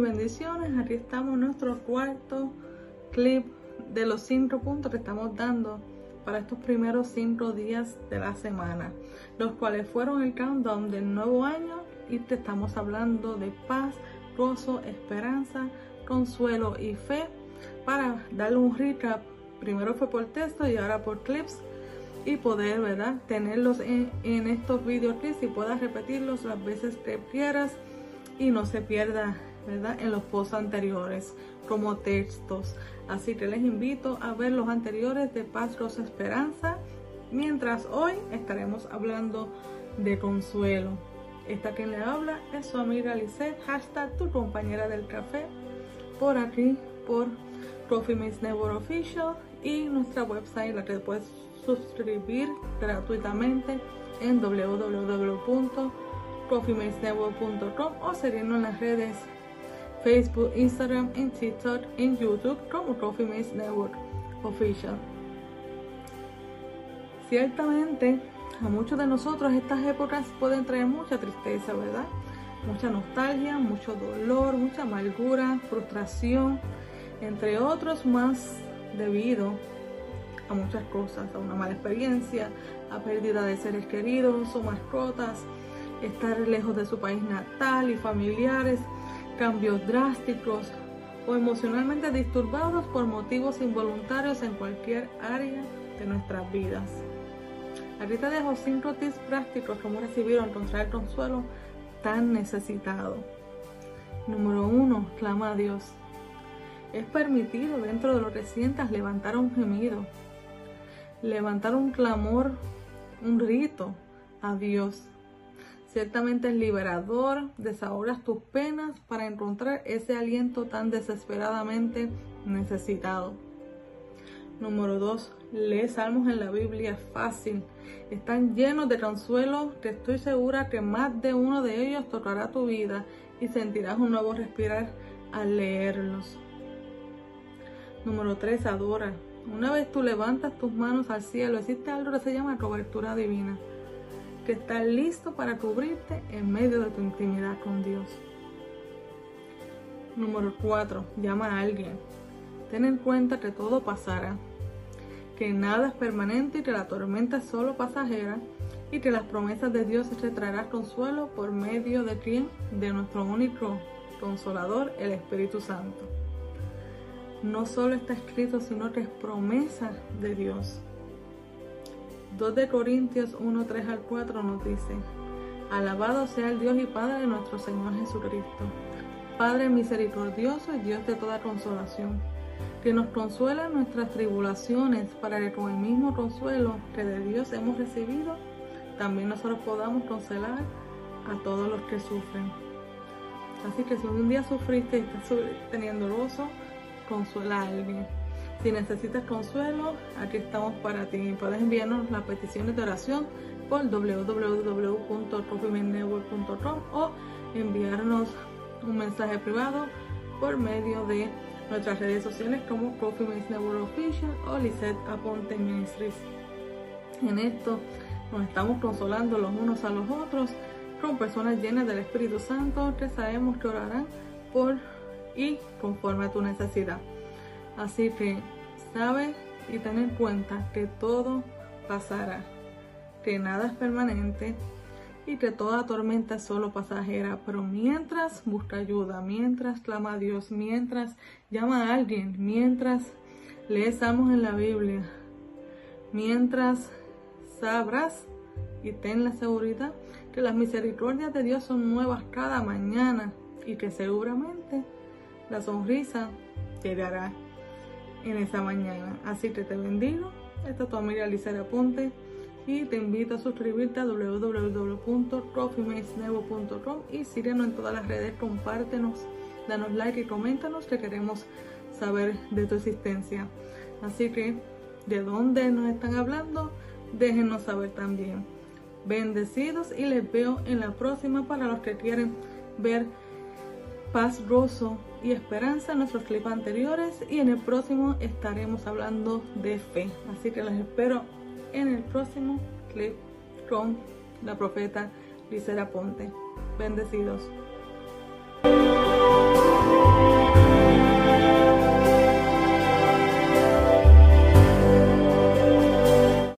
bendiciones. Aquí estamos en nuestro cuarto clip de los cinco puntos que estamos dando para estos primeros cinco días de la semana, los cuales fueron el countdown del nuevo año y te estamos hablando de paz, gozo, esperanza, consuelo y fe. Para darle un recap, primero fue por texto y ahora por clips y poder, ¿verdad? Tenerlos en, en estos videoclips y puedas repetirlos las veces que quieras y no se pierda, ¿verdad? En los posts anteriores como textos. Así que les invito a ver los anteriores de Paz, Rosa, Esperanza, mientras hoy estaremos hablando de consuelo. Esta quien le habla es su amiga Lisette, hashtag tu compañera del café, por aquí, por Coffee Miss Network Official y nuestra website, la que puedes suscribir gratuitamente en www.coffeemacenetwork.com o seguirnos en las redes Facebook, Instagram, en TikTok, en YouTube como Coffee Network Official. Ciertamente, a muchos de nosotros estas épocas pueden traer mucha tristeza, ¿verdad? Mucha nostalgia, mucho dolor, mucha amargura, frustración, entre otros más debido a muchas cosas, a una mala experiencia, a pérdida de seres queridos o mascotas, estar lejos de su país natal y familiares, cambios drásticos o emocionalmente disturbados por motivos involuntarios en cualquier área de nuestras vidas. Aquí te dejo cinco tips prácticos como recibir o encontrar el consuelo tan necesitado. Número 1. Clama a Dios. Es permitido dentro de lo que sientas levantar un gemido, levantar un clamor, un rito a Dios. Ciertamente es liberador, desahogas tus penas para encontrar ese aliento tan desesperadamente necesitado. Número 2. Lee salmos en la Biblia fácil. Están llenos de consuelo que estoy segura que más de uno de ellos tocará tu vida y sentirás un nuevo respirar al leerlos. Número 3. Adora. Una vez tú levantas tus manos al cielo, existe algo que se llama cobertura divina que está listo para cubrirte en medio de tu intimidad con Dios. Número 4. Llama a alguien. Ten en cuenta que todo pasará, que nada es permanente y que la tormenta es solo pasajera y que las promesas de Dios te traerán consuelo por medio de quien? De nuestro único consolador, el Espíritu Santo. No solo está escrito, sino que es promesa de Dios. 2 de Corintios 1, 3 al 4 nos dice, Alabado sea el Dios y Padre de nuestro Señor Jesucristo, Padre misericordioso y Dios de toda consolación, que nos consuela en nuestras tribulaciones para que con el mismo consuelo que de Dios hemos recibido, también nosotros podamos consolar a todos los que sufren. Así que si un día sufriste y estás teniendo gozo, consuela a alguien. Si necesitas consuelo, aquí estamos para ti. Puedes enviarnos las peticiones de oración por www.coffeemanetwork.com o enviarnos un mensaje privado por medio de nuestras redes sociales como Coffee Official o Lisette Aponte Ministries. En esto nos estamos consolando los unos a los otros con personas llenas del Espíritu Santo que sabemos que orarán por y conforme a tu necesidad. Así que sabe y ten en cuenta que todo pasará, que nada es permanente y que toda tormenta es solo pasajera. Pero mientras busca ayuda, mientras clama a Dios, mientras llama a alguien, mientras lees salmos en la Biblia, mientras sabrás y ten la seguridad que las misericordias de Dios son nuevas cada mañana y que seguramente la sonrisa llegará en esa mañana. Así que te bendigo. Esta es tu amiga Lizera Ponte y te invito a suscribirte a www.coffeemacenevo.com y síguenos en todas las redes, compártenos, danos like y coméntanos que queremos saber de tu existencia. Así que, ¿de dónde nos están hablando? Déjenos saber también. Bendecidos y les veo en la próxima para los que quieren ver paz, gozo y esperanza en nuestros clips anteriores y en el próximo estaremos hablando de fe. Así que los espero en el próximo clip con la profeta Lisera Ponte. Bendecidos.